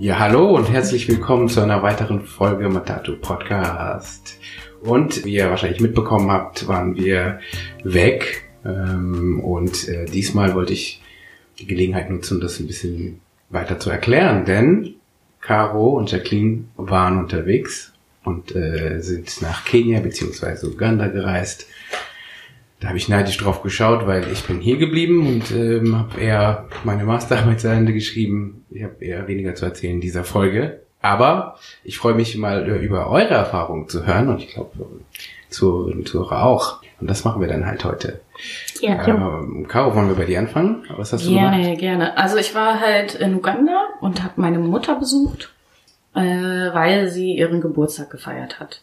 Ja, hallo und herzlich willkommen zu einer weiteren Folge Matato Podcast. Und wie ihr wahrscheinlich mitbekommen habt, waren wir weg. Ähm, und äh, diesmal wollte ich die Gelegenheit nutzen, das ein bisschen weiter zu erklären, denn Caro und Jacqueline waren unterwegs und äh, sind nach Kenia bzw. Uganda gereist. Da habe ich neidisch drauf geschaut, weil ich bin hier geblieben und ähm, habe eher meine Masterarbeit zu Ende geschrieben. Ich habe eher weniger zu erzählen in dieser Folge. Aber ich freue mich mal äh, über eure Erfahrungen zu hören und ich glaube, Zuhörerinnen und Zuhörer auch. Und das machen wir dann halt heute. Ja. Ähm, Caro, wollen wir bei dir anfangen? Was hast du Gerne, gemacht? gerne. Also ich war halt in Uganda und habe meine Mutter besucht, äh, weil sie ihren Geburtstag gefeiert hat.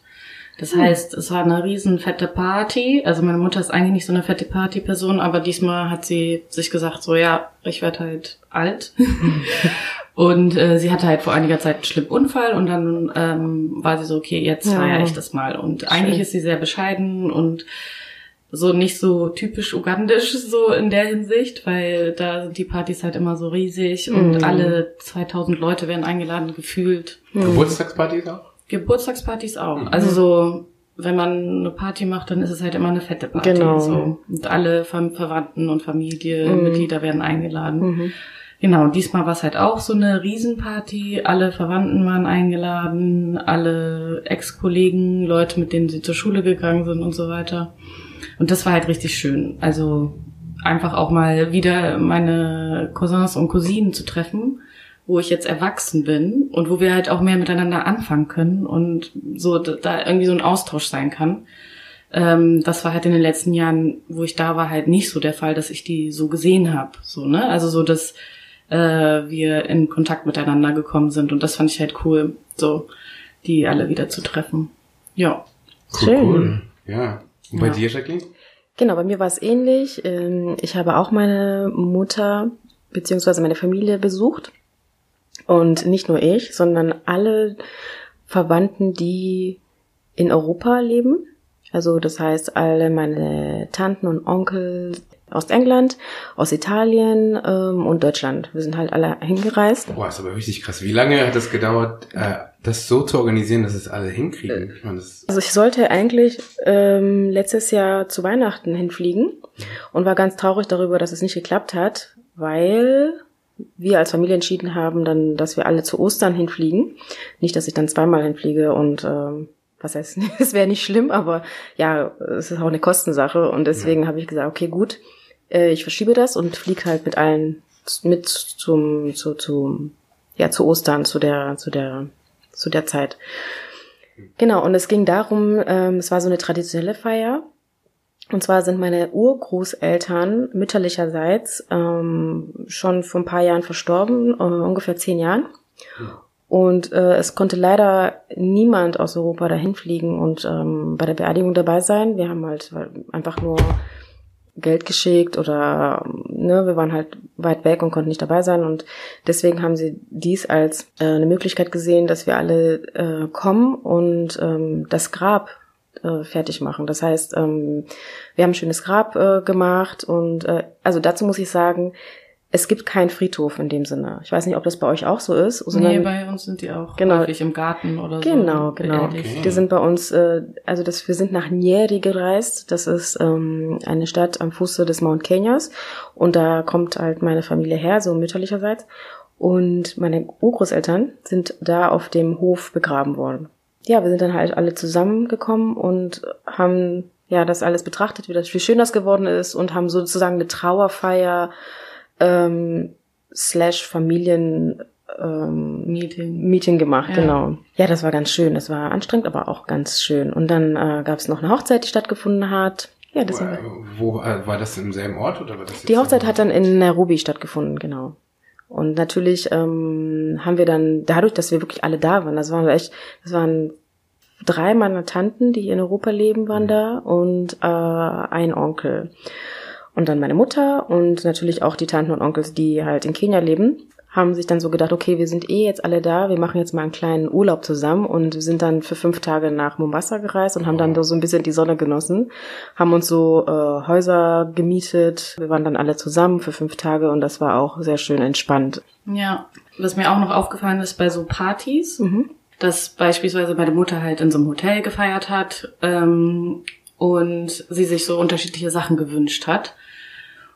Das heißt, es war eine riesen fette Party. Also meine Mutter ist eigentlich nicht so eine fette Partyperson, aber diesmal hat sie sich gesagt, so ja, ich werde halt alt. und äh, sie hatte halt vor einiger Zeit einen schlimmen Unfall und dann ähm, war sie so, okay, jetzt Ja. feiere ich das mal. Und eigentlich ist sie sehr bescheiden und so nicht so typisch ugandisch so in der Hinsicht, weil da sind die Partys halt immer so riesig und Mhm. alle 2000 Leute werden eingeladen gefühlt. Geburtstagspartys auch? Geburtstagspartys auch. Mhm. Also so, wenn man eine Party macht, dann ist es halt immer eine fette Party. Genau. So. Und alle Ver Verwandten und Familienmitglieder werden eingeladen. Mhm. Genau, diesmal war es halt auch so eine Riesenparty. Alle Verwandten waren eingeladen, alle Ex-Kollegen, Leute, mit denen sie zur Schule gegangen sind und so weiter. Und das war halt richtig schön. Also einfach auch mal wieder meine Cousins und Cousinen zu treffen, wo ich jetzt erwachsen bin und wo wir halt auch mehr miteinander anfangen können und so da- irgendwie so ein Austausch sein kann. Ähm, das war halt in den letzten Jahren, wo ich da war, halt nicht so der Fall, dass ich die so gesehen habe. So, ne? Also so, dass äh, wir in Kontakt miteinander gekommen sind. Und das fand ich halt cool, so die alle wieder zu treffen. Ja. Cool, Schön. cool. Ja. Und bei Ja. dir, Jacqueline? Genau, bei mir war es ähnlich. Ähm, Ich habe auch meine Mutter beziehungsweise meine Familie besucht. Und nicht nur ich, sondern alle Verwandten, die in Europa leben. Also das heißt, alle meine Tanten und Onkel aus England, aus Italien ähm, und Deutschland. Wir sind halt alle hingereist. Boah, ist aber richtig krass. Wie lange hat es gedauert, äh, das so zu organisieren, dass es alle hinkriegen? Ich meine, das Also ich sollte eigentlich ähm, letztes Jahr zu Weihnachten hinfliegen und war ganz traurig darüber, dass es nicht geklappt hat, weil wir als Familie entschieden haben, dann, dass wir alle zu Ostern hinfliegen. Nicht, dass ich dann zweimal hinfliege und ähm, was heißt, es wäre nicht schlimm, aber ja, es ist auch eine Kostensache und deswegen habe ich gesagt, okay, gut, äh, ich verschiebe das und fliege halt mit allen mit zum zu, zu ja zu Ostern zu der zu der zu der Zeit. Genau, und es ging darum, ähm, es war so eine traditionelle Feier. Und zwar sind meine Urgroßeltern mütterlicherseits ähm, schon vor ein paar Jahren verstorben, äh, ungefähr zehn Jahren. Und äh, es konnte leider niemand aus Europa dahin fliegen und ähm, bei der Beerdigung dabei sein. Wir haben halt einfach nur Geld geschickt oder ne, wir waren halt weit weg und konnten nicht dabei sein und deswegen haben sie dies als äh, eine Möglichkeit gesehen, dass wir alle äh, kommen und ähm, das Grab äh, fertig machen. Das heißt, ähm, wir haben ein schönes Grab äh, gemacht und äh, also dazu muss ich sagen, es gibt keinen Friedhof in dem Sinne. Ich weiß nicht, ob das bei euch auch so ist. sondern- nee, bei uns sind die auch Genau. häufig im Garten oder so. Genau, genau. Okay. Die sind bei uns, äh, also das, wir sind nach Nyeri gereist. Das ist ähm, eine Stadt am Fuße des Mount Kenyas. Und da kommt halt meine Familie her, so mütterlicherseits. Und meine Urgroßeltern sind da auf dem Hof begraben worden. Ja, wir sind dann halt alle zusammengekommen und haben ja das alles betrachtet, wie das, wie schön das geworden ist und haben sozusagen eine Trauerfeier ähm, slash Familien ähm, Meeting. Meeting gemacht, Ja. genau. Ja, das war ganz schön. Das war anstrengend, aber auch ganz schön. Und dann äh, gab es noch eine Hochzeit, die stattgefunden hat. Ja, das war, wo äh, war das im selben Ort oder war das die Hochzeit hat dann in Nairobi stattgefunden, genau. Und natürlich ähm, haben wir dann dadurch, dass wir wirklich alle da waren, das waren echt, das waren drei meiner Tanten, die in Europa leben, waren Mhm. da und äh, ein Onkel. Und dann meine Mutter und natürlich auch die Tanten und Onkels, die halt in Kenia leben. haben sich dann so gedacht, okay, wir sind eh jetzt alle da, wir machen jetzt mal einen kleinen Urlaub zusammen und sind dann für fünf Tage nach Mombasa gereist und haben dann so ein bisschen die Sonne genossen, haben uns so äh, Häuser gemietet, wir waren dann alle zusammen für fünf Tage und das war auch sehr schön entspannt. Ja, was mir auch noch aufgefallen ist bei so Partys, mhm. dass beispielsweise meine Mutter halt in so einem Hotel gefeiert hat ähm, und sie sich so unterschiedliche Sachen gewünscht hat.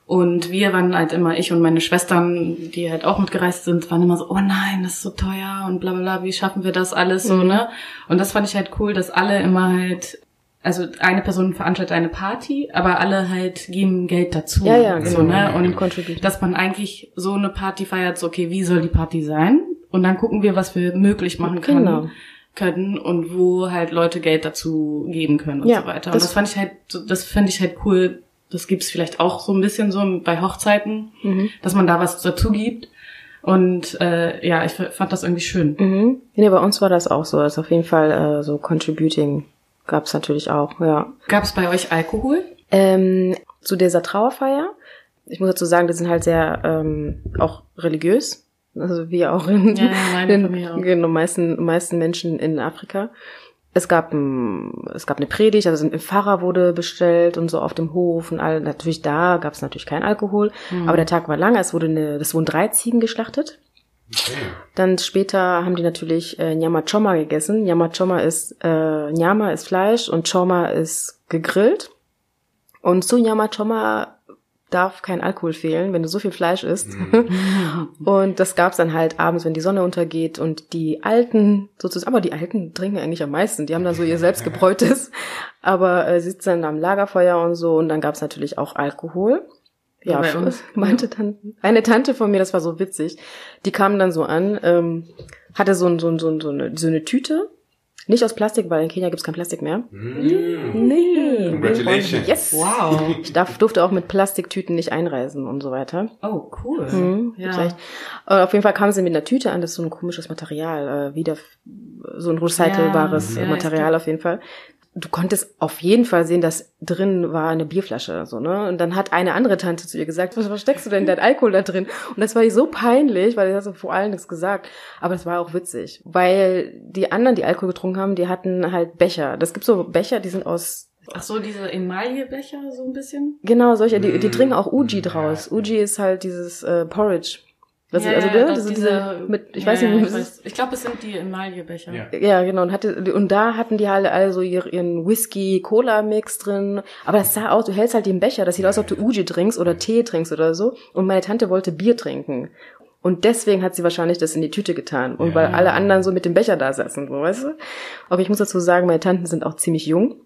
Und wir waren halt immer, ich und meine Schwestern, die halt auch mitgereist sind, waren immer so, oh nein, das ist so teuer und bla bla bla, wie schaffen wir das alles so, mhm. ne? Und das fand ich halt cool, dass alle immer halt, also eine Person veranstaltet eine Party, aber alle halt geben Geld dazu. Ja, ja, so, genau. ne? Und dass man eigentlich so eine Party feiert, so, okay, wie soll die Party sein? Und dann gucken wir, was wir möglich machen können. Genau können und wo halt Leute Geld dazu geben können und ja, so weiter. Und das, das fand ich halt, das finde ich halt cool, das gibt's vielleicht auch so ein bisschen so bei Hochzeiten, mhm. dass man da was dazu gibt. Und äh, ja, ich fand das irgendwie schön. Mhm. Nee, bei uns war das auch so. Also auf jeden Fall äh, so Contributing gab's natürlich auch, ja. Gab's bei euch Alkohol? Ähm, zu dieser Trauerfeier. Ich muss dazu sagen, die sind halt sehr ähm, auch religiös. Also wie auch in, ja, ja, in, in den meisten, meisten Menschen in Afrika es gab ein, es gab eine Predigt, also ein Pfarrer wurde bestellt und so auf dem Hof und all, natürlich da gab es natürlich keinen Alkohol, mhm. aber der Tag war lang, es wurde eine, es wurden drei Ziegen geschlachtet. Okay. Dann später haben die natürlich äh, Nyama Choma gegessen. Nyama Choma ist äh, Nyama ist Fleisch und Choma ist gegrillt. Und zu Nyama Choma darf kein Alkohol fehlen, wenn du so viel Fleisch isst. Mhm. und das gab's dann halt abends, wenn die Sonne untergeht und die Alten sozusagen, aber die Alten trinken eigentlich am meisten. Die haben dann so ihr selbstgebräutes, aber äh, sitzen dann am Lagerfeuer und so und dann gab's natürlich auch Alkohol. Ja, bei uns, meinte dann eine Tante von mir, das war so witzig. Die kam dann so an, ähm, hatte so, ein, so, ein, so, eine, so eine Tüte nicht aus Plastik, weil in Kenia gibt's kein Plastik mehr. Mm. Nee. Congratulations. Yes. Wow. Ich darf, durfte auch mit Plastiktüten nicht einreisen und so weiter. Oh, cool. Mhm, ja. auf jeden Fall kam sie mit einer Tüte an, das ist so ein komisches Material, äh, wieder so ein recycelbares ja, ja, Material auf jeden Fall du konntest auf jeden Fall sehen, dass drin war eine Bierflasche, so, ne? Und dann hat eine andere Tante zu ihr gesagt, was versteckst du denn dein Alkohol da drin? Und das war ihr so peinlich, weil sie hat so vor allen nichts gesagt. Aber es war auch witzig, weil die anderen, die Alkohol getrunken haben, die hatten halt Becher. Das gibt so Becher, die sind aus Ach so, diese Emaillebecher so ein bisschen? Genau, solche, die, die trinken auch Uji draus. Uji ist halt dieses äh, Porridge. Was ja, also ja, das, diese, diese mit, ich ja, weiß nicht, ich, weiß, ich glaube, es sind die Emaillebecher. Ja. ja, genau. Und hatte und da hatten die halt also ihren Whisky Cola Mix drin. Aber das sah aus, du hältst halt den Becher, das sieht aus, als ob du Uji trinkst oder Tee trinkst oder so. Und meine Tante wollte Bier trinken. Und deswegen hat sie wahrscheinlich das in die Tüte getan. Und weil alle anderen so mit dem Becher da saßen, so, weißt du? Aber ich muss dazu sagen, meine Tanten sind auch ziemlich jung.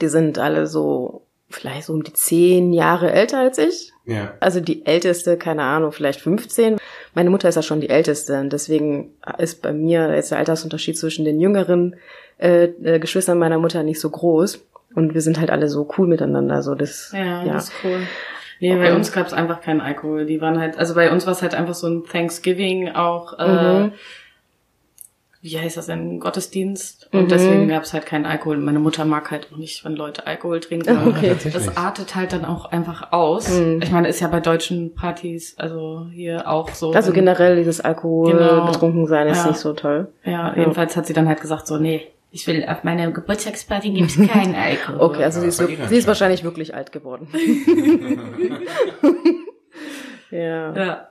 Die sind alle so vielleicht so um die zehn Jahre älter als ich. Ja. Also die älteste, keine Ahnung, vielleicht 15. Meine Mutter ist ja schon die älteste und deswegen ist bei mir jetzt der Altersunterschied zwischen den jüngeren äh, äh, Geschwistern meiner Mutter nicht so groß. Und wir sind halt alle so cool miteinander. So das, ja, ja. das ist cool. Nee, bei uns gab es einfach keinen Alkohol. Die waren halt, also bei uns war es halt einfach so ein Thanksgiving auch. Äh, mhm wie heißt das denn, Gottesdienst. Und mhm. deswegen gab es halt keinen Alkohol. Meine Mutter mag halt auch nicht, wenn Leute Alkohol trinken. Okay. Das artet halt dann auch einfach aus. Mhm. Ich meine, ist ja bei deutschen Partys, also hier auch so. Also generell dieses Alkohol genau. betrunken sein ist ja. nicht so toll. Ja, jedenfalls hat sie dann halt gesagt so, nee, ich will auf meiner Geburtstagsparty gibt's keinen Alkohol. Okay, also sie ist, sie ist wahrscheinlich wirklich alt geworden. ja. ja.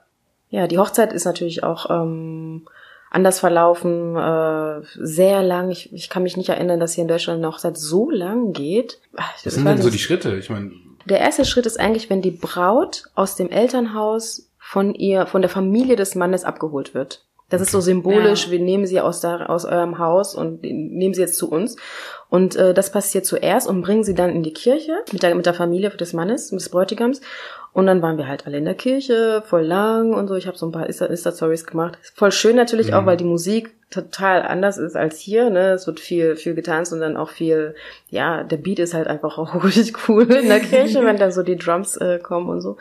Ja, die Hochzeit ist natürlich auch ähm, anders verlaufen, äh, sehr lang. Ich, ich kann mich nicht erinnern, dass hier in Deutschland eine Hochzeit so lang geht. Was sind denn so die Schritte? Ich meine. Der erste Schritt ist eigentlich, wenn die Braut aus dem Elternhaus von ihr, von der Familie des Mannes abgeholt wird. Das okay. ist so symbolisch, ja. wir nehmen sie aus, da, aus eurem Haus und nehmen sie jetzt zu uns. Und äh, das passiert zuerst und bringen sie dann in die Kirche mit der, mit der Familie des Mannes, des Bräutigams. Und dann waren wir halt alle in der Kirche, voll lang und so. Ich habe so ein paar Insta-Stories gemacht. Voll schön natürlich mhm. auch, weil die Musik total anders ist als hier. Ne? Es wird viel, viel getanzt und dann auch viel, ja, der Beat ist halt einfach auch richtig cool in der Kirche, wenn da so die Drums äh, kommen und so.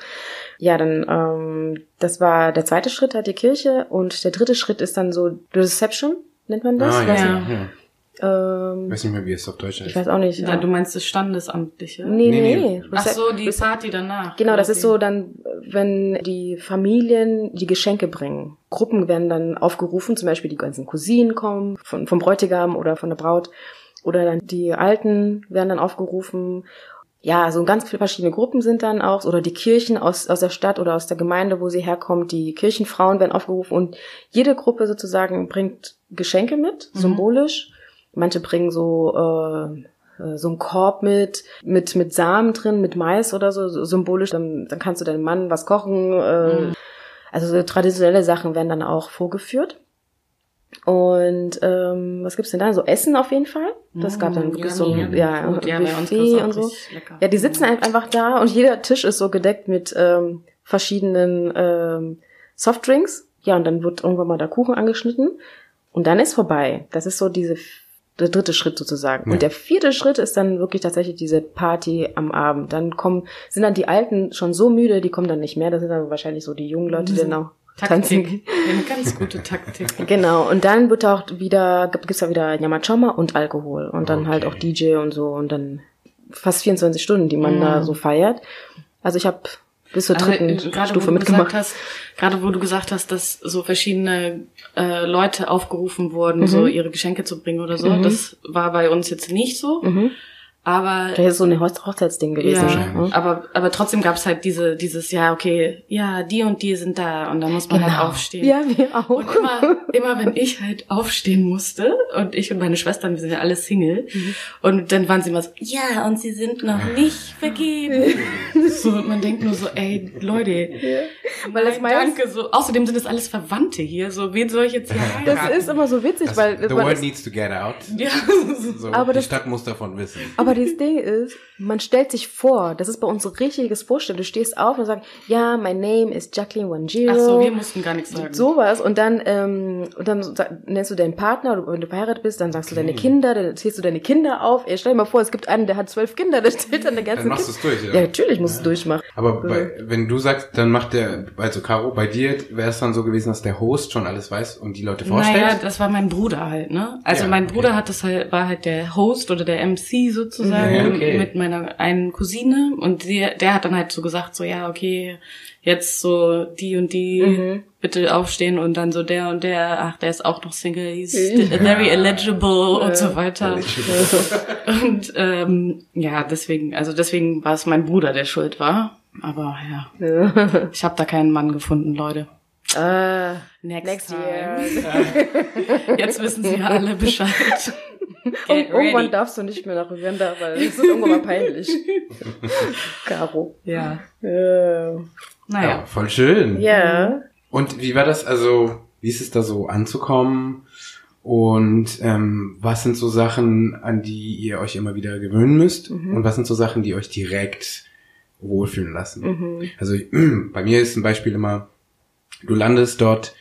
Ja, dann, ähm, das war der zweite Schritt, halt die Kirche. Und der dritte Schritt ist dann so Reception, nennt man das? Ah, ja, ja. Ähm, Ich weiß nicht mehr, wie es auf Deutsch ich heißt. weiß auch nicht. Ja, du meinst das Standesamtliche? nee, Nee, nee. nee. Ach so, die Party danach. Genau, das ist so dann, wenn die Familien die Geschenke bringen. Gruppen werden dann aufgerufen, zum Beispiel die ganzen Cousinen kommen, von, vom Bräutigam oder von der Braut. Oder dann die Alten werden dann aufgerufen. Ja, so ganz viele verschiedene Gruppen sind dann auch, oder die Kirchen aus, aus der Stadt oder aus der Gemeinde, wo sie herkommt, die Kirchenfrauen werden aufgerufen und jede Gruppe sozusagen bringt Geschenke mit, Mhm. symbolisch. Manche bringen so äh, äh, so einen Korb mit, mit, mit Samen drin, mit Mais oder so, so symbolisch. Dann, dann kannst du deinem Mann was kochen. Äh, Mhm. Also so traditionelle Sachen werden dann auch vorgeführt. Und ähm, was gibt's denn da? So Essen auf jeden Fall. Das gab dann Mm, wirklich so yummy, ein ja, food. Ja, Buffet und so. Ja, die sitzen ein- einfach da und jeder Tisch ist so gedeckt mit ähm, verschiedenen ähm, Softdrinks. Ja, und dann wird irgendwann mal der Kuchen angeschnitten und dann ist vorbei. Das ist so diese der dritte Schritt sozusagen. Ja. Und der vierte Schritt ist dann wirklich tatsächlich diese Party am Abend. Dann kommen, sind dann die Alten schon so müde, die kommen dann nicht mehr. Das sind dann wahrscheinlich so die jungen Leute, die dann auch tanzen. Taktik. Eine ganz gute Taktik. Genau, und dann wird auch wieder, gibt- gibt's da wieder Nyamachoma und Alkohol und dann Okay. halt auch DJ und so und dann fast 24 Stunden, die man Mhm. da so feiert. Also ich habe bis zur Also, dritten äh, gerade Stufe wo du mitgemacht. gesagt hast, gerade wo du gesagt hast, dass so verschiedene äh, Leute aufgerufen wurden, Mhm. so ihre Geschenke zu bringen oder so, Mhm. das war bei uns jetzt nicht so, Mhm. Aber Vielleicht ist so ein Hoch- Hochzeitsding gewesen. ja, aber aber trotzdem gab's halt diese dieses ja okay, ja die und die sind da und dann muss man halt aufstehen. Genau. Ja, wir auch. Und immer, immer wenn ich halt aufstehen musste und ich und meine Schwestern, wir sind ja alle Single Mhm. und dann waren sie immer so, ja und sie sind noch nicht vergeben. so und man denkt nur so, ey Leute, Weil das meist- danke so. Außerdem sind es alles Verwandte hier, so wen soll ich jetzt hier Das heiraten? ist immer so witzig, Das, weil the world needs to get out. ja, So, Aber die das- Stadt muss davon wissen. Aber das Ding ist, man stellt sich vor, das ist bei uns so richtiges Vorstellen. Du stehst auf und sagst, ja, my name is Jacqueline Wanjiro. ach so, wir mussten gar nichts sagen. Sowas und dann ähm, und dann nennst du deinen Partner oder wenn du verheiratet bist, dann sagst du deine Kinder, dann zählst du deine Kinder auf. Ey, stell dir mal vor, es gibt einen, der hat zwölf Kinder, der stellt dann der ganze Dann machst du es durch, Ja, oder? natürlich musst du es durchmachen. Aber bei, wenn du sagst, dann macht der, also Caro, bei dir wäre es dann so gewesen, dass der Host schon alles weiß und die Leute vorstellt? Naja, das war mein Bruder halt, ne? Also Ja, mein Bruder okay. hat das halt, war halt der Host oder der MC sozusagen Ja, okay. mit meiner einen Cousine und der, der hat dann halt so gesagt, so ja, okay, jetzt so die und die Mhm. bitte aufstehen und dann so der und der, ach, der ist auch noch Single, he's still very eligible und so weiter. Und ähm, ja, deswegen, also deswegen war es mein Bruder, der schuld war. Aber ja, ich habe da keinen Mann gefunden, Leute. Ah, Next, next time. year. Jetzt wissen sie ja alle Bescheid. Und irgendwann darfst du nicht mehr nach Uganda, weil es wird irgendwann mal peinlich. Caro. Ja. Ja. Ja, Naja. voll schön. ja. Und wie war das, also, wie ist es da so anzukommen? Und ähm, was sind so Sachen, an die ihr euch immer wieder gewöhnen müsst? Mhm. Und was sind so Sachen, die euch direkt wohlfühlen lassen? Mhm. Also bei mir ist ein Beispiel immer, du landest dort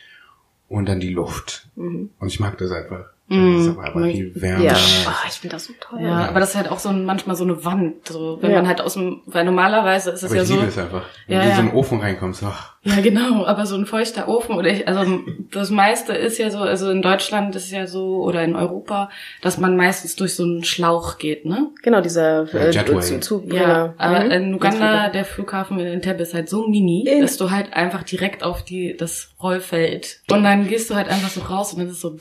und dann die Luft. Mhm. Und ich mag das einfach. Mhm. Das ist aber, aber viel wärmer. Ja. Oh, ich finde das so toll. Ja, aber das ist halt auch so ein, manchmal so eine Wand, so, wenn Ja. man halt aus dem, weil normalerweise ist es Aber ja ich so, liebe es einfach. Wenn Ja, du in ja. so einen Ofen reinkommst, ach, ja genau, aber so ein feuchter Ofen oder ich, also das meiste ist ja so, also in Deutschland ist es ja so oder in Europa, dass man meistens durch so einen Schlauch geht, ne? Genau, dieser Ja, äh, Jetway. zu, zu, Ja, aber Mhm. in Uganda, der Flughafen in Entebbe ist halt so mini, In- dass du halt einfach direkt auf die, das Rollfeld und dann gehst du halt einfach so raus und dann ist so,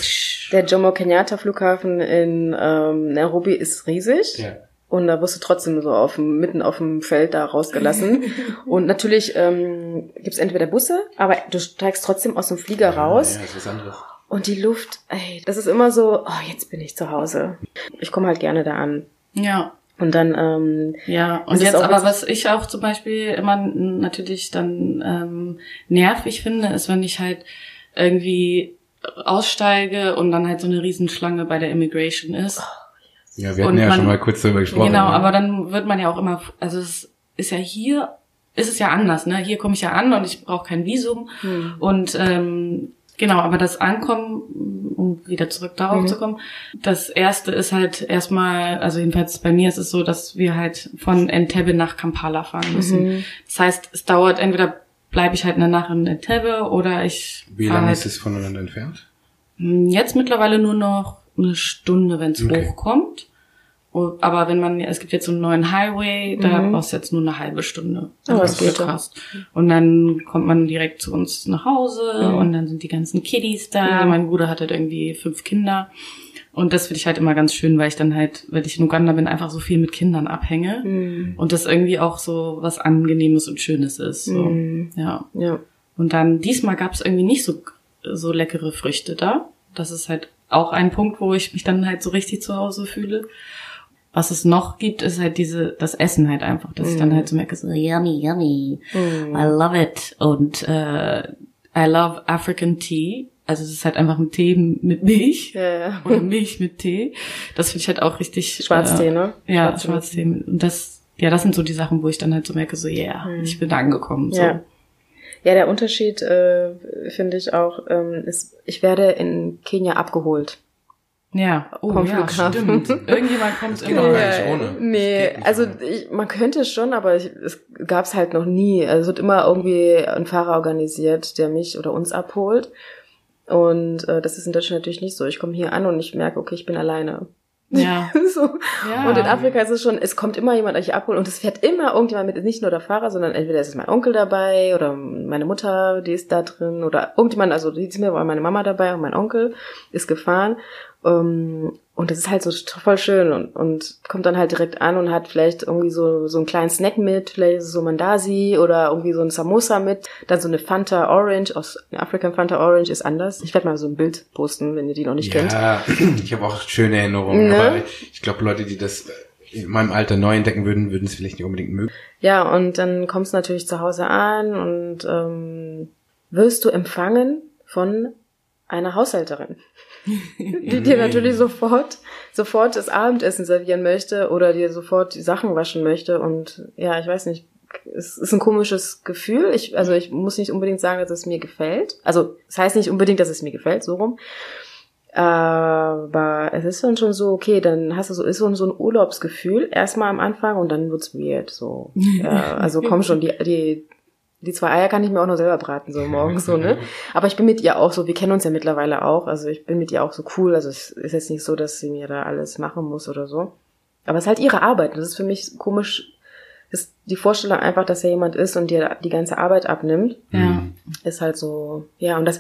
Der Jomo Kenyatta Flughafen in ähm, Nairobi ist riesig. ja. Und da wirst du trotzdem so auf dem, mitten auf dem Feld da rausgelassen. und natürlich ähm, gibt es entweder Busse, aber du steigst trotzdem aus dem Flieger raus. Ja, ist was anderes. Und die Luft, ey, das ist immer so, oh, jetzt bin ich zu Hause. Ich komme halt gerne da an. ja, Und dann, ähm, Ja, Das und jetzt aber, was- ich auch zum Beispiel immer natürlich dann ähm, nervig finde, ist, wenn ich halt irgendwie aussteige und dann halt so eine Riesenschlange bei der Immigration ist. Ja, wir Und hatten ja man- schon mal kurz darüber gesprochen. genau, ne? aber dann wird man ja auch immer, also es ist ja hier, ist es ja anders, ne? Hier komme ich ja an und ich brauche kein Visum hm. und ähm, genau, aber das Ankommen, um wieder zurück darauf Mhm. zu kommen, das erste ist halt erstmal, also jedenfalls bei mir ist es so, dass wir halt von Entebbe nach Kampala fahren müssen. Mhm. Das heißt, es dauert entweder bleibe ich halt eine Nacht in Entebbe oder ich Wie lange halt ist es voneinander entfernt? Hm, Jetzt mittlerweile nur noch eine Stunde, wenn es Okay. hochkommt. Aber wenn man, es gibt jetzt so einen neuen Highway, da Mhm. brauchst du jetzt nur eine halbe Stunde. Oh, das geht krass. Und dann kommt man direkt zu uns nach Hause Mhm. und dann sind die ganzen Kiddies da. Mhm. Mein Bruder hat halt irgendwie fünf Kinder. Und das finde ich halt immer ganz schön, weil ich dann halt, wenn ich in Uganda bin, einfach so viel mit Kindern abhänge. Mhm. Und das irgendwie auch so was Angenehmes und Schönes ist. So. Mhm. Ja. Ja. Und dann diesmal gab es irgendwie nicht so, so leckere Früchte da. Das ist halt auch ein Punkt, wo ich mich dann halt so richtig zu Hause fühle. Was es noch gibt, ist halt diese, das Essen halt einfach, dass ich dann halt so merke, so yummy, yummy, Mhm. I love it. Und äh, I love African Tea. Also es ist halt einfach ein Tee mit Milch Ja, oder Milch mit Tee. Das finde ich halt auch richtig. Schwarztee, äh, ne? Ja, Schwarztee. Schwarztee. Und das, ja, das sind so die Sachen, wo ich dann halt so merke, so yeah, ich bin angekommen. So. Mhm. Ja. Ja, der Unterschied äh, finde ich auch, ähm, ist, ich werde in Kenia abgeholt. Ja, oh Vom ja, Flughafen. stimmt. Irgendjemand kommt geht immer. auch gar Ja. nicht ohne. Nee, Das geht also ohne. ich, man könnte schon, aber ich, es gab's halt noch nie. Also es wird immer irgendwie ein Fahrer organisiert, der mich oder uns abholt. Und äh, das ist in Deutschland natürlich nicht so. Ich komme hier an und ich merke, okay, ich bin alleine. Ja. so. Ja. Und in Afrika ist es schon, es kommt immer jemand euch abholen und es fährt immer irgendjemand mit, nicht nur der Fahrer, sondern entweder ist es mein Onkel dabei oder meine Mutter, die ist da drin oder irgendjemand, also diesmal war meine Mama dabei und mein Onkel ist gefahren. Ähm, Und das ist halt so voll schön und, und kommt dann halt direkt an und hat vielleicht irgendwie so, so einen kleinen Snack mit, vielleicht so Mandasi oder irgendwie so ein Samosa mit, dann so eine Fanta Orange, aus African Fanta Orange ist anders. Ich werde mal so ein Bild posten, wenn ihr die noch nicht kennt. Ja, ich habe auch schöne Erinnerungen, Ne? aber ich glaube, Leute, die das in meinem Alter neu entdecken würden, würden es vielleicht nicht unbedingt mögen. Ja, und dann kommst du natürlich zu Hause an und ähm, wirst du empfangen von einer Haushälterin, die dir natürlich sofort, sofort das Abendessen servieren möchte oder dir sofort die Sachen waschen möchte. Und ja, ich weiß nicht, es ist ein komisches Gefühl. Ich, also ich muss nicht unbedingt sagen, dass es mir gefällt. Also es heißt nicht unbedingt, dass es mir gefällt, so rum. Aber es ist dann schon so, okay, dann hast du so, ist so, so ein Urlaubsgefühl, erstmal am Anfang und dann wird's weird, so. Ja, also komm schon, die, die, die zwei Eier kann ich mir auch noch selber braten, so morgens, so, ne? Aber ich bin mit ihr auch so, wir kennen uns ja mittlerweile auch, also ich bin mit ihr auch so cool, also es ist jetzt nicht so, dass sie mir da alles machen muss oder so. Aber es ist halt ihre Arbeit, und das ist für mich komisch, ist die Vorstellung einfach, dass er jemand ist und dir die ganze Arbeit abnimmt Ja. ist halt so, ja, und das,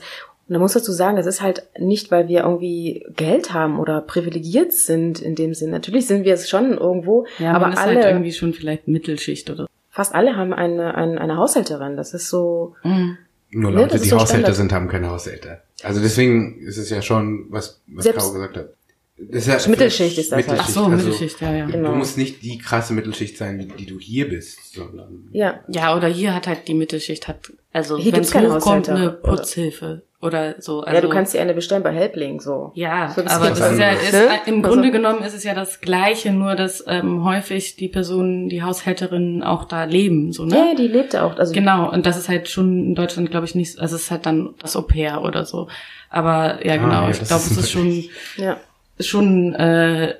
und da muss dazu sagen, das ist halt nicht, weil wir irgendwie Geld haben oder privilegiert sind in dem Sinn. Natürlich sind wir es schon irgendwo, Ja, aber man ist alle, halt irgendwie schon vielleicht Mittelschicht oder fast alle haben eine, eine, eine Haushälterin. Das ist so, Mhm. Nur Ne, Leute, die so Haushälter sind, haben keine Haushälter. Also deswegen ist es ja schon, was, was Selbst- Caro gesagt hat. Das ist ja Mittelschicht ist das halt. Ach so, Mittelschicht, ja, ja. Genau. Du musst nicht die krasse Mittelschicht sein, die, die du hier bist, sondern ja, Ja, oder hier hat halt die Mittelschicht hat, also Hier wenn es keine hochkommt, eine oder? Putzhilfe oder so. Also, ja, du kannst dir eine bestellen bei Helpling, so. Ja, So, das aber das ist ja, anderes. ist, Ne? im Also- Grunde genommen ist es ja das Gleiche, nur dass ähm, häufig die Personen, die Haushälterinnen auch da leben, so, ne? Ja, die lebt auch, also, Genau, und das ist halt schon in Deutschland, glaube ich, nicht, also es ist halt dann das Au pair oder so. Aber ja, Ah, genau, ja, ich glaube, es ist schon, ja. schon äh,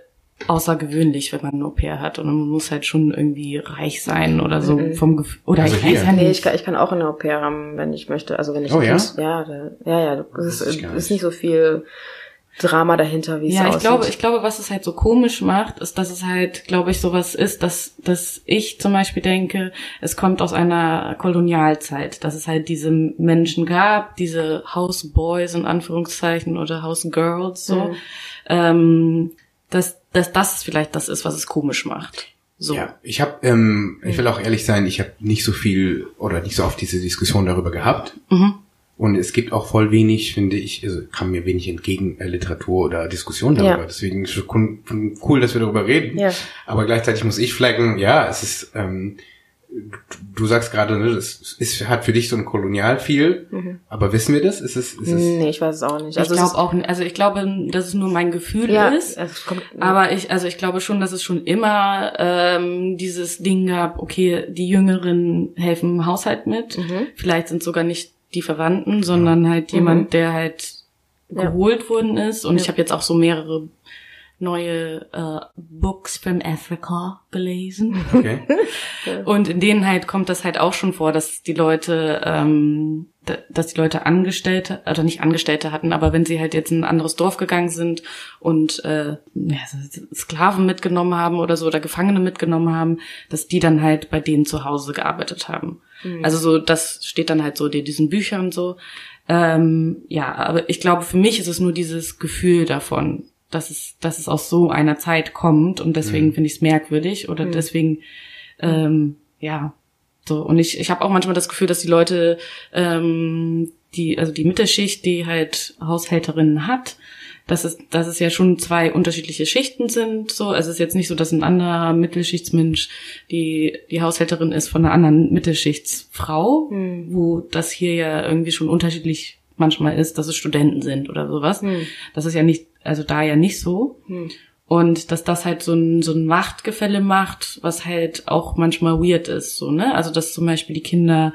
außergewöhnlich, wenn man ein Au pair hat. Und man muss halt schon irgendwie reich sein oder so Mhm. vom Gefühl. Oder Also ich hier. weiß ja Nee, nicht. ich kann, ich kann auch eine Au pair haben, wenn ich möchte. Also wenn ich Oh, ja? muss. Ja, da, ja, ja. Das ich ist, gar ist nicht. nicht so viel Drama dahinter, wie es Ja, ich aussieht. glaube, ich glaube, was es halt so komisch macht, ist, dass es halt, glaube ich, sowas ist, dass, dass ich zum Beispiel denke, es kommt aus einer Kolonialzeit, dass es halt diese Menschen gab, diese Houseboys in Anführungszeichen oder Housegirls, so, Mhm. ähm, dass, dass das vielleicht das ist, was es komisch macht. So. Ja, ich habe, ähm, ich will auch ehrlich sein, ich habe nicht so viel oder nicht so oft diese Diskussion darüber gehabt. Mhm. Und es gibt auch voll wenig, finde ich, also kam mir wenig entgegen äh, Literatur oder Diskussion darüber. Ja. Deswegen ist es schon cool, dass wir darüber reden. Ja. Aber gleichzeitig muss ich flaggen, ja, es ist, ähm, du, sagst gerade, ne, das ist, hat für dich so ein Kolonial-Feel, aber wissen wir das? Ist es, ist es, Nee, ich weiß es auch nicht. Ich Also es glaube ist- auch, nicht- also ich glaube, dass es nur mein Gefühl ja, ist. es kommt, Aber ich, also ich glaube schon, dass es schon immer ähm, dieses Ding gab, okay, die Jüngeren helfen im Haushalt mit. Mhm. Vielleicht sind sogar nicht die Verwandten, sondern halt jemand, der halt Ja. geholt worden ist. Und Ja. ich habe jetzt auch so mehrere neue äh, Books from Africa gelesen. okay. Und in denen halt kommt das halt auch schon vor, dass die Leute ähm, da- dass die Leute Angestellte, oder nicht Angestellte hatten, aber wenn sie halt jetzt in ein anderes Dorf gegangen sind und äh, ja, Sklaven mitgenommen haben oder so oder Gefangene mitgenommen haben, dass die dann halt bei denen zu Hause gearbeitet haben. Also so, das steht dann halt so in diesen Büchern so. Ähm, ja, aber ich glaube, für mich ist es nur dieses Gefühl davon, dass es, dass es aus so einer Zeit kommt und deswegen finde ich es merkwürdig oder deswegen, ähm, ja, so. Und ich, ich habe auch manchmal das Gefühl, dass die Leute, ähm, die, also die Mittelschicht, die halt Haushälterinnen hat, dass es, dass es ja schon zwei unterschiedliche Schichten sind. So, also es ist jetzt nicht so, dass ein anderer Mittelschichtsmensch die die Haushälterin ist von einer anderen Mittelschichtsfrau, wo das hier ja irgendwie schon unterschiedlich manchmal ist, dass es Studenten sind oder sowas. Das ist ja nicht, also da ja nicht so. Und dass das halt so ein, so ein Machtgefälle macht, was halt auch manchmal weird ist, so, ne? Also, dass zum Beispiel die Kinder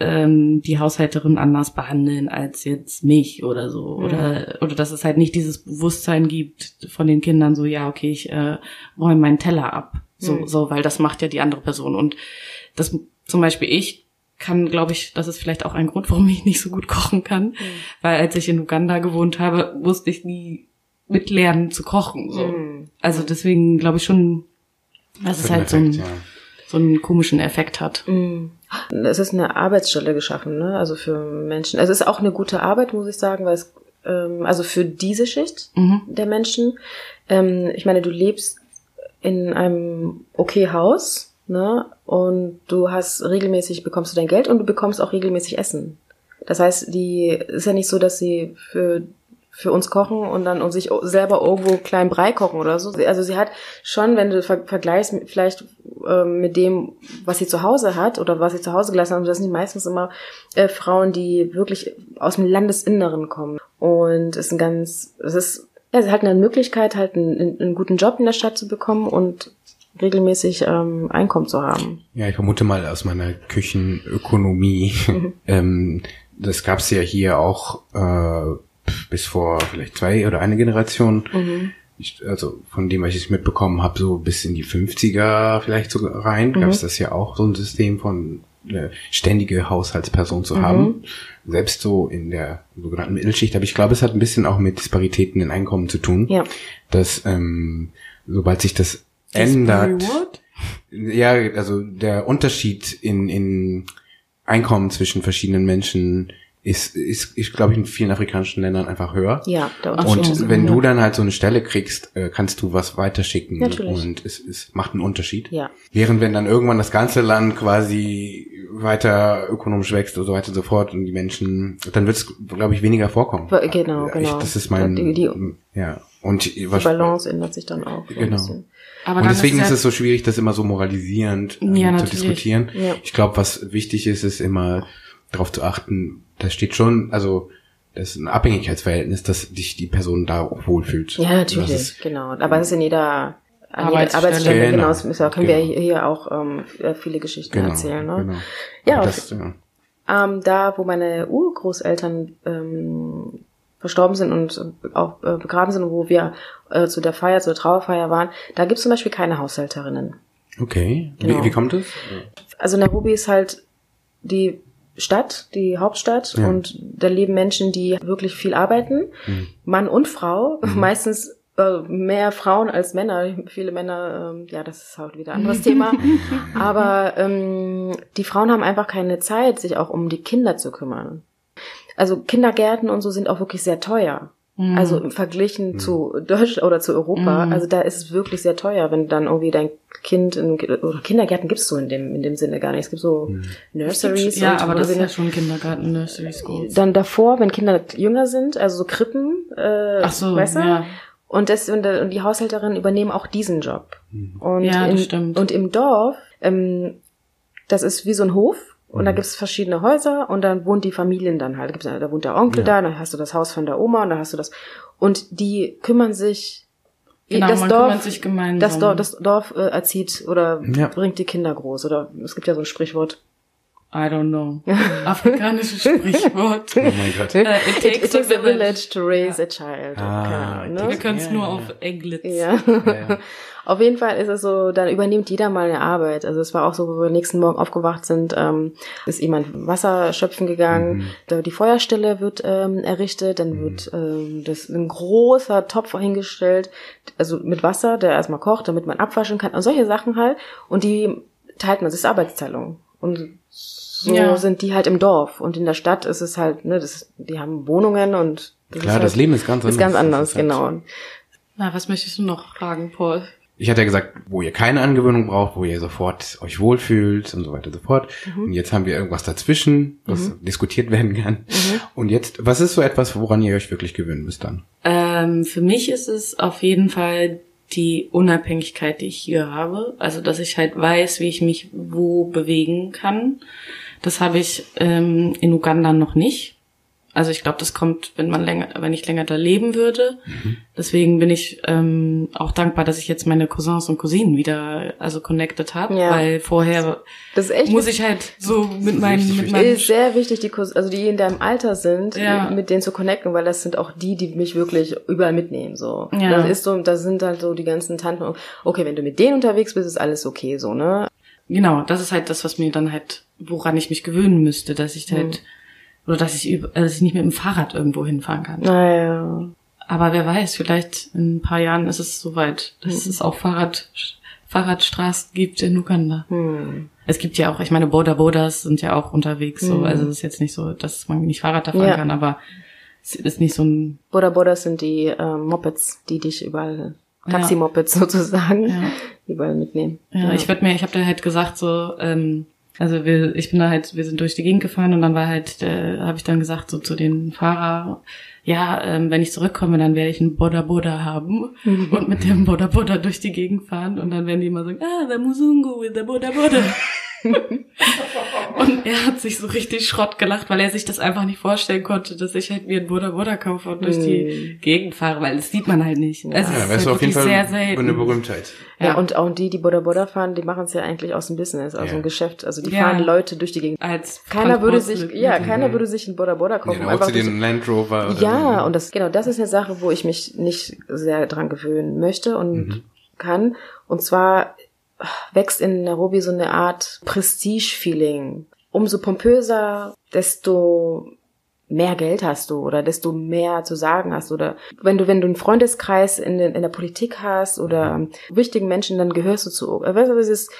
ähm, die Haushälterin anders behandeln als jetzt mich oder so. Oder, oder dass es halt nicht dieses Bewusstsein gibt von den Kindern, so, ja, okay, ich äh, räume meinen Teller ab. So, so, weil das macht ja die andere Person. Und das zum Beispiel ich kann, glaube ich, das ist vielleicht auch ein Grund, warum ich nicht so gut kochen kann. Weil als ich in Uganda gewohnt habe, musste ich nie mitlernen zu kochen. So. Also deswegen glaube ich schon, dass es halt so, ein, ja. so einen komischen Effekt hat. Es ist eine Arbeitsstelle geschaffen, ne? Also für Menschen. Also es ist auch eine gute Arbeit, muss ich sagen, weil es ähm, also für diese Schicht der Menschen. Ähm, ich meine, du lebst in einem okay Haus, ne? Und du hast regelmäßig bekommst du dein Geld und du bekommst auch regelmäßig Essen. Das heißt, die ist ja nicht so, dass sie für für uns kochen und dann und sich selber irgendwo kleinen Brei kochen oder so. Also sie hat schon, wenn du ver vergleichst vielleicht ähm, mit dem, was sie zu Hause hat oder was sie zu Hause gelassen haben, das sind meistens immer äh, Frauen, die wirklich aus dem Landesinneren kommen. Und es ist ein ganz, es ist, ja, sie hat eine Möglichkeit, halt einen, einen guten Job in der Stadt zu bekommen und regelmäßig ähm, Einkommen zu haben. Ja, ich vermute mal aus meiner Küchenökonomie. ähm, das gab's ja hier auch äh, bis vor vielleicht zwei oder eine Generation. Ich, also von dem, was ich mitbekommen habe, so bis in die 50er vielleicht so rein, gab's das ja auch so ein System von eine ständige Haushaltsperson zu haben. Selbst so in der sogenannten Mittelschicht. Aber ich glaube, es hat ein bisschen auch mit Disparitäten in Einkommen zu tun. Ja. Dass ähm, sobald sich das ändert. Ja, also der Unterschied in, in Einkommen zwischen verschiedenen Menschen ist, ist, ist glaube ich, in vielen afrikanischen Ländern einfach höher. Ja, so. Und wenn du dann halt so eine Stelle kriegst, äh, kannst du was weiterschicken Natürlich. und es, es macht einen Unterschied. Ja. Während wenn dann irgendwann das ganze Land quasi weiter ökonomisch wächst und so weiter und so fort und die Menschen, dann wird es, glaube ich, weniger vorkommen. Genau, Ich, genau. das ist mein, Die- die- ja. Und Die Balance ändert sich dann auch. Genau. bisschen. Aber und deswegen ist ja- es so schwierig, das immer so moralisierend ähm, Ja, zu diskutieren. Ja. Ich glaube, was wichtig ist, ist immer darauf zu achten, da steht schon, also das ist ein Abhängigkeitsverhältnis, dass dich die Person da auch wohlfühlt. Ja, Das natürlich, ist, genau. Aber es ist in jeder an Arbeitsstelle. Arbeitsstelle, genau, Genau, das ist ja- können wir genau. hier auch ähm, viele Geschichten genau, erzählen. Ne? genau. Ja, Aber auf- das, ja. Ähm, da, wo meine Urgroßeltern ähm, verstorben sind und auch äh, begraben sind wo wir äh, zu der Feier, zur Trauerfeier waren, da gibt's zum Beispiel keine Haushälterinnen. Okay. Genau. Wie, wie kommt es? Also Nairobi ist halt die Stadt, die Hauptstadt Ja. und da leben Menschen, die wirklich viel arbeiten, Mann und Frau, meistens äh, mehr Frauen als Männer. Viele Männer, ähm, ja, das ist halt wieder ein anderes Thema. Aber ähm, die Frauen haben einfach keine Zeit, sich auch um die Kinder zu kümmern. Also Kindergärten und so sind auch wirklich sehr teuer. Also im Verglichen zu Deutschland oder zu Europa, also da ist es wirklich sehr teuer, wenn dann irgendwie dein Kind in oder Kindergärten gibt's so in dem in dem Sinne gar nicht. Es gibt so Nurseries Ja, und aber das ist irgendwie- ja schon Kindergarten, Nursery Schools. dann davor, wenn Kinder jünger sind, also so Krippen, äh, Ach so, weißt du? ja. Und, das, und, und die Haushälterinnen übernehmen auch diesen Job. Und, Ja, das in, stimmt. und im Dorf, ähm, das ist wie so ein Hof. Und Mhm. da gibt's verschiedene Häuser und dann wohnt die Familien dann halt. Da, gibt's, da wohnt der Onkel da, dann hast du das Haus von der Oma und dann hast du das. Und die kümmern sich. Genau, man kümmert sich gemeinsam. Das Dorf, das Dorf äh, erzieht oder Ja. bringt die Kinder groß. Oder es gibt ja so ein Sprichwort. I don't know. Afrikanisches Sprichwort. Oh mein Gott. Äh, It, it takes a village to raise a child. Ah, it ne? Wir können es Ja, nur ja. auf Englisch. Ja. Ja. Auf jeden Fall ist es so, dann übernimmt jeder mal eine Arbeit. Also es war auch so, wo wir nächsten Morgen aufgewacht sind, ähm, ist jemand Wasser schöpfen gegangen, mhm. die Feuerstelle wird ähm, errichtet, dann mhm. wird ähm, das ein großer Topf hingestellt, also mit Wasser, der erstmal kocht, damit man abwaschen kann und solche Sachen halt. Und die teilt man, das ist Arbeitsteilung. Und so ja. sind die halt im Dorf. Und in der Stadt ist es halt, ne, das, die haben Wohnungen und das Klar, das halt, Leben ist ganz anders. Ist ganz anders, halt genau. Na, was möchtest du noch fragen, Paul? Ich hatte ja gesagt, wo ihr keine Angewöhnung braucht, wo ihr sofort euch wohlfühlt und so weiter und so fort. Mhm. Und jetzt haben wir irgendwas dazwischen, was mhm. diskutiert werden kann. Mhm. Und jetzt, was ist so etwas, woran ihr euch wirklich gewöhnen müsst dann? Ähm, für mich ist es auf jeden Fall die Unabhängigkeit, die ich hier habe. Also, dass ich halt weiß, wie ich mich wo bewegen kann. Das habe ich ähm, in Uganda noch nicht. Also ich glaube, das kommt, wenn man länger, wenn ich länger da leben würde. Mhm. Deswegen bin ich ähm, auch dankbar, dass ich jetzt meine Cousins und Cousinen wieder also connected habe, ja. weil vorher muss ich halt so mit meinen mit meinen ist sehr wichtig, die Cousins, also die in deinem Alter sind, ja. mit denen zu connecten, weil das sind auch die, die mich wirklich überall mitnehmen. So, ja. das ist so, das sind halt so die ganzen Tanten. Okay, wenn du mit denen unterwegs bist, ist alles okay, so ne. Genau, das ist halt das, was mir dann halt, woran ich mich gewöhnen müsste, dass ich halt mhm oder dass ich, über, dass ich nicht mit dem Fahrrad irgendwo hinfahren kann. Naja. Aber wer weiß, vielleicht in ein paar Jahren ist es soweit, dass hm. es auch Fahrrad, Fahrradstraßen gibt in Uganda. Hm. Es gibt ja auch, ich meine, Boda Bodas sind ja auch unterwegs, hm. so, also es ist jetzt nicht so, dass man nicht Fahrrad da fahren ja. kann, aber es ist nicht so ein. Boda Bodas sind die äh, Mopeds, die dich überall Taxi-Mopeds ja. sozusagen ja. überall mitnehmen. Ja, ja. ich würde mir, ich habe da halt gesagt so, ähm, also wir, ich bin da halt, wir sind durch die Gegend gefahren und dann war halt, äh, habe ich dann gesagt so zu den Fahrer, ja, ähm, wenn ich zurückkomme, dann werde ich einen Boda Boda haben und mit dem Boda Boda durch die Gegend fahren und dann werden die immer sagen, ah, the Musungu with the Boda Boda. und er hat sich so richtig Schrott gelacht, weil er sich das einfach nicht vorstellen konnte, dass ich halt mir ein Buddha Buddha kaufe und durch die mm. Gegend fahre, weil das sieht man halt nicht. Ja, also ja, weißt du auf jeden Fall sehr selten. eine Berühmtheit. Ja, ja, und auch die, die Buddha Buddha fahren, die machen es ja eigentlich aus dem Business, aus ja. dem Geschäft. Also die fahren Leute durch die Gegend. Als keiner würde sich, ja, keiner würde sich ein Buddha Buddha kaufen. Ja, einfach den Land Rover. Ja, und das, genau, das ist eine Sache, wo ich mich nicht sehr dran gewöhnen möchte und mhm. kann. Und zwar wächst in Nairobi so eine Art Prestige-Feeling. Umso pompöser, desto mehr Geld hast du oder desto mehr zu sagen hast oder wenn du wenn du einen Freundeskreis in, in der Politik hast oder wichtigen Menschen, dann gehörst du zu. Weißt du, das ist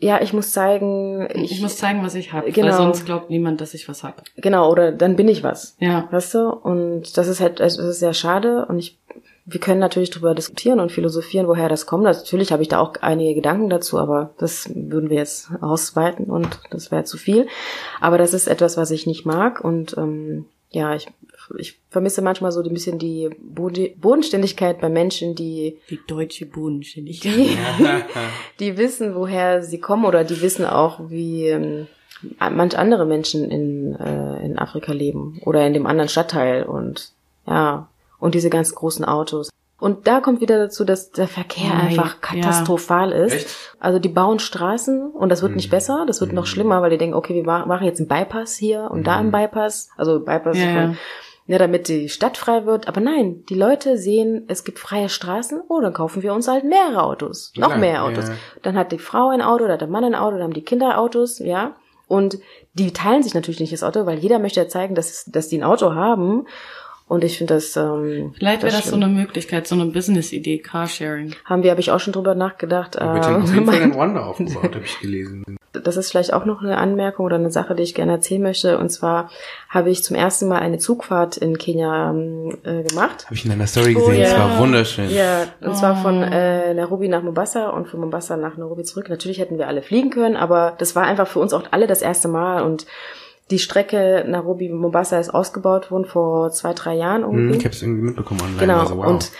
ja, ich muss zeigen, ich, ich muss zeigen, was ich habe, genau. weil sonst glaubt niemand, dass ich was habe. Genau, oder dann bin ich was. Ja. Weißt du? Und das ist halt, das ist sehr schade und ich wir können natürlich darüber diskutieren und philosophieren, woher das kommt. Natürlich habe ich da auch einige Gedanken dazu, aber das würden wir jetzt ausweiten und das wäre zu viel. Aber das ist etwas, was ich nicht mag und ähm, ja, ich, ich vermisse manchmal so ein bisschen die Bodenständigkeit bei Menschen, die die deutsche Bodenständigkeit, die, die wissen, woher sie kommen oder die wissen auch, wie ähm, manch andere Menschen in, äh, in Afrika leben oder in dem anderen Stadtteil und ja, und diese ganz großen Autos. Und da kommt wieder dazu, dass der Verkehr Nein, einfach katastrophal ja. ist. Echt? Also die bauen Straßen und das wird mhm. nicht besser, das wird mhm. noch schlimmer, weil die denken, okay, wir machen jetzt einen Bypass hier und mhm. da einen Bypass, also Bypass ja, von, ja, damit die Stadt frei wird. Aber nein, die Leute sehen, es gibt freie Straßen, oh, dann kaufen wir uns halt mehrere Autos, noch ja, mehr Autos. Dann hat die Frau ein Auto, dann hat der Mann ein Auto, dann haben die Kinder Autos, ja. Und die teilen sich natürlich nicht das Auto, weil jeder möchte ja zeigen, dass, dass die ein Auto haben. Und ich finde das. Ähm, Vielleicht wäre das, das so eine Möglichkeit, so eine Business-Idee, Carsharing. Haben wir, habe ich auch schon drüber nachgedacht. Da wird ja auf jeden Fall ein Wonder aufgebaut, habe ich gelesen. Das ist vielleicht auch noch eine Anmerkung oder eine Sache, die ich gerne erzählen möchte. Und zwar habe ich zum ersten Mal eine Zugfahrt in Kenia ähm, äh, gemacht. Habe ich in deiner Story gesehen, oh, ja. das war wunderschön. Ja, und oh. zwar von äh, Nairobi nach Mombasa und von Mombasa nach Nairobi zurück. Natürlich hätten wir alle fliegen können, aber das war einfach für uns auch alle das erste Mal und die Strecke Nairobi-Mombasa ist ausgebaut worden vor zwei, drei Jahren irgendwie. Hm, ich habe es irgendwie mitbekommen online. Genau, also, wow. und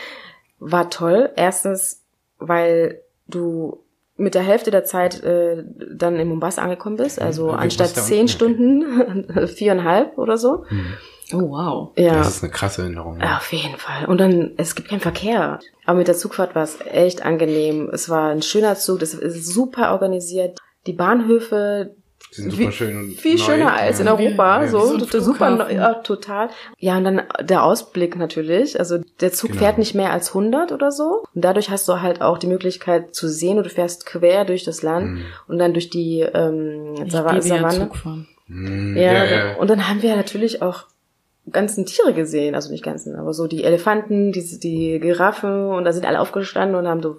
war toll. Erstens, weil du mit der Hälfte der Zeit äh, dann in Mombasa angekommen bist. Also ja, anstatt zehn Stunden, viereinhalb oder so. Hm. Oh, wow. Ja. Das ist eine krasse Erinnerung. Ja. Auf jeden Fall. Und dann, es gibt keinen Verkehr. Aber mit der Zugfahrt war es echt angenehm. Es war ein schöner Zug, das ist super organisiert. Die Bahnhöfe, Die sind super schön und Viel neu. schöner als in. Europa, Ja, so, so super, ja, total. Ja, und dann der Ausblick natürlich. Also der Zug Genau. fährt nicht mehr als 100 oder so. Und dadurch hast du halt auch die Möglichkeit zu sehen, und du fährst quer durch das Land Mhm. und dann durch die ähm, Ich Savanne. Mhm. Ja, ja, ja. und dann haben wir natürlich auch ganzen Tiere gesehen, also nicht ganzen, aber so die Elefanten, die, die Giraffen und da sind alle aufgestanden und haben so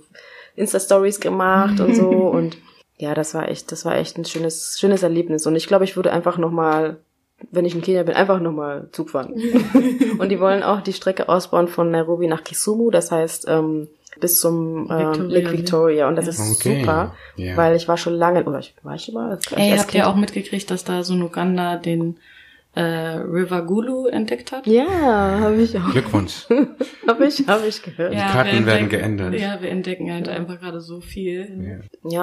Insta-Stories gemacht und so und ja, das war echt, das war echt ein schönes, schönes Erlebnis und ich glaube, ich würde einfach nochmal, wenn ich in Kenia bin, einfach nochmal Zug fahren. und die wollen auch die Strecke ausbauen von Nairobi nach Kisumu, das heißt ähm, bis zum ähm, Victoria Lake See. Victoria und das Ja. ist Okay. super, Ja. weil ich war schon lange, oder ich war ich immer, Ey, habt ihr auch mitgekriegt, dass da so ein Uganda den äh, River Gulu entdeckt hat? Ja, habe ich auch. Glückwunsch. Habe ich, habe ich gehört. Ja, Ja, Karten werden geändert. Ja, wir entdecken halt einfach gerade so viel.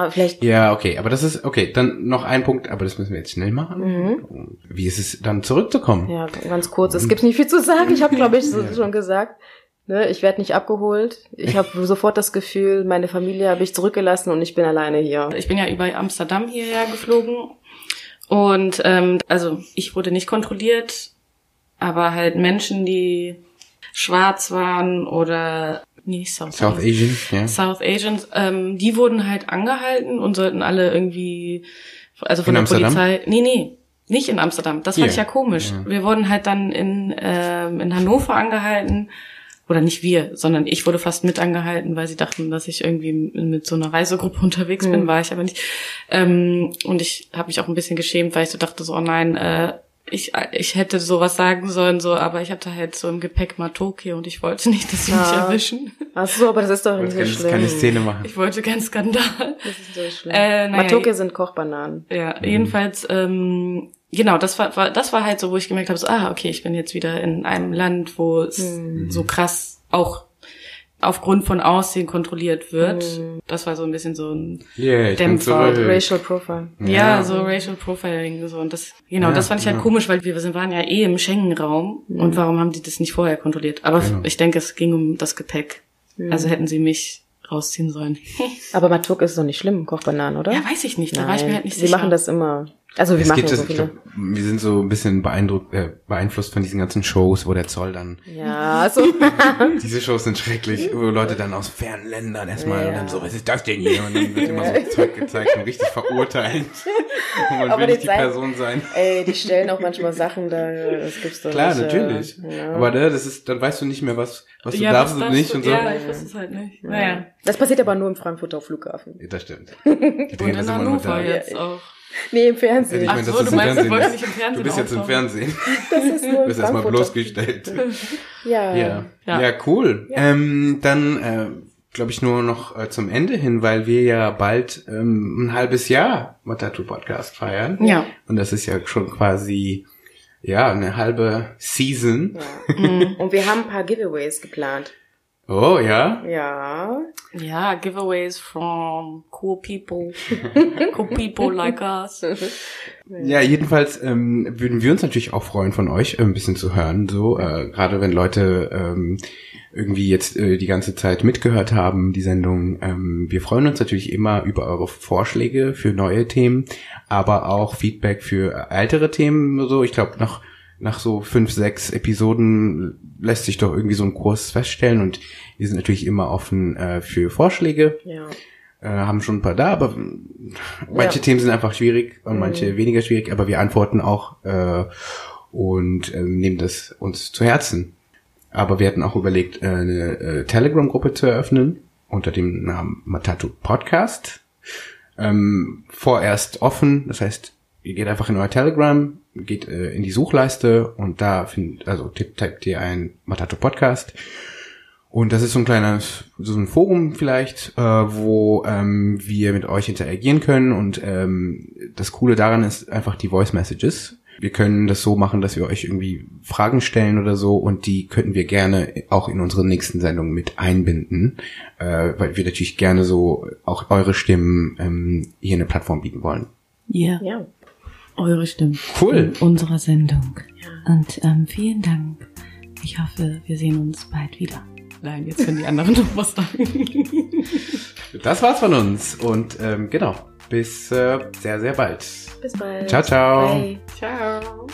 vielleicht. Ja, okay, aber das ist, okay, dann noch ein Punkt, aber das müssen wir jetzt schnell machen. Mhm. Wie ist es dann zurückzukommen? Ja, ganz kurz. Es gibt nicht viel zu sagen. Ich habe, glaube ich, so, schon gesagt. Ne, ich werde nicht abgeholt. Ich habe sofort das Gefühl, meine Familie habe ich zurückgelassen und ich bin alleine hier. Ich bin ja über Amsterdam hierher geflogen und ähm, also ich wurde nicht kontrolliert, aber halt Menschen, die schwarz waren oder nee, South, South Asian, ja. South Asians, ähm, die wurden halt angehalten und sollten alle irgendwie, also von In der Amsterdam? Polizei, nee, nee, nicht in Amsterdam. Das fand Hier. ich ja komisch. Ja. Wir wurden halt dann in, ähm, in Hannover angehalten. Oder nicht wir, sondern ich wurde fast mit angehalten, weil sie dachten, dass ich irgendwie mit so einer Reisegruppe unterwegs bin, Hm. war ich aber nicht. Ähm, und ich habe mich auch ein bisschen geschämt, weil ich so dachte, so, oh nein, äh, ich, ich hätte sowas sagen sollen, so, aber ich hatte halt so im Gepäck Matoke und ich wollte nicht, dass sie mich Ja. erwischen. Ach so, aber das ist doch nicht so ich keine schlimm. Szene machen. Ich wollte keinen Skandal. Das ist so schlimm. Äh, naja, Matoke sind Kochbananen. Ja, jedenfalls, ähm, genau, das war, war, das war halt so, wo ich gemerkt habe, so, ah, okay, ich bin jetzt wieder in einem Land, wo es Hm. so krass auch aufgrund von Aussehen kontrolliert wird. Hm. Das war so ein bisschen so ein, Yeah, Dämpfer. Racial Profile. ja, so Racial Profiling, so, und das, genau, Ja, das fand ich halt ja. komisch, weil wir sind- waren ja eh im Schengen-Raum, und warum haben die das nicht vorher kontrolliert? Aber Genau. ich denke, es ging um das Gepäck. Also hätten sie mich rausziehen sollen. Aber Matoke ist doch nicht schlimm, Kochbananen, oder? ja, weiß ich nicht, da war ich mir halt nicht Sie sicher. machen das immer. Also wir Es machen gibt so es, ich viele. glaub, wir sind so ein bisschen beeindruckt, äh, beeinflusst von diesen ganzen Shows, wo der Zoll dann, Ja, so. diese Shows sind schrecklich, wo Leute dann aus fernen Ländern erstmal und Ja. dann so, was ist das denn hier? Und dann wird immer so Zeug gezeigt und richtig verurteilt. Und man Aber will die nicht die Zeit- Person sein. Ey, die stellen auch manchmal Sachen da, das gibt's doch Klar, nicht. natürlich. Ja. Aber ne, das ist, dann weißt du nicht mehr, was, was du ja, darfst und nicht du? und so. Ja, ich weiß es halt nicht. Naja. Das passiert aber nur im Frankfurter Flughafen. Das stimmt. Die Und in. Hannover jetzt auch. Nee, im Ja, Fernsehen. ich Ach meine, so, dass das du im meinst, Fernsehen du nicht im Fernsehen Du bist jetzt im. Fernsehen. Das ist nur Du bist erstmal bloßgestellt. Ja. Ja. Ja. Ja, cool. Ähm, dann äh, glaube ich nur noch äh, zum Ende hin, weil wir ja bald ähm, ein halbes Jahr Matatu Podcast feiern. Ja. Und das ist ja schon quasi ja eine halbe Season. Ja. Und wir haben ein paar Giveaways geplant. Oh ja. Ja. Ja, giveaways from cool people. cool people like us. Ja, jedenfalls ähm, würden wir uns natürlich auch freuen, von euch äh, ein bisschen zu hören. So, äh, gerade wenn Leute ähm, irgendwie jetzt äh, die ganze Zeit mitgehört haben, die Sendung. Ähm, wir freuen uns natürlich immer über eure Vorschläge für neue Themen, aber auch Feedback für ältere Themen. So, ich glaube, nach nach so fünf, sechs Episoden lässt sich doch irgendwie so ein Kurs feststellen und wir sind natürlich immer offen äh, für Vorschläge Ja. äh, haben schon ein paar da, aber manche Themen sind einfach schwierig und manche weniger schwierig, aber wir antworten auch äh, und äh, nehmen das uns zu Herzen. Aber wir hatten auch überlegt, äh, eine äh, Telegram-Gruppe zu eröffnen unter dem Namen Matatu Podcast. Ähm, vorerst offen, das heißt, ihr geht einfach in euer Telegram, geht äh, in die Suchleiste und da findet, also tippt, tippt ihr ein Matatu Podcast und das ist so ein kleines, so ein Forum vielleicht, äh, wo ähm, wir mit euch interagieren können. Und ähm, das Coole daran ist einfach die Voice Messages. Wir können das so machen, dass wir euch irgendwie Fragen stellen oder so und die könnten wir gerne auch in unsere nächsten Sendungen mit einbinden, äh, weil wir natürlich gerne so auch eure Stimmen ähm, hier eine Plattform bieten wollen. Ja, Ja. Eure Stimmen. Cool. In unserer Sendung. Und ähm, vielen Dank. Ich hoffe, wir sehen uns bald wieder. Nein, jetzt können die anderen noch was sagen. Das war's von uns und ähm, genau. bis äh, sehr, sehr bald. Bis bald. Ciao, ciao. Bye. Ciao.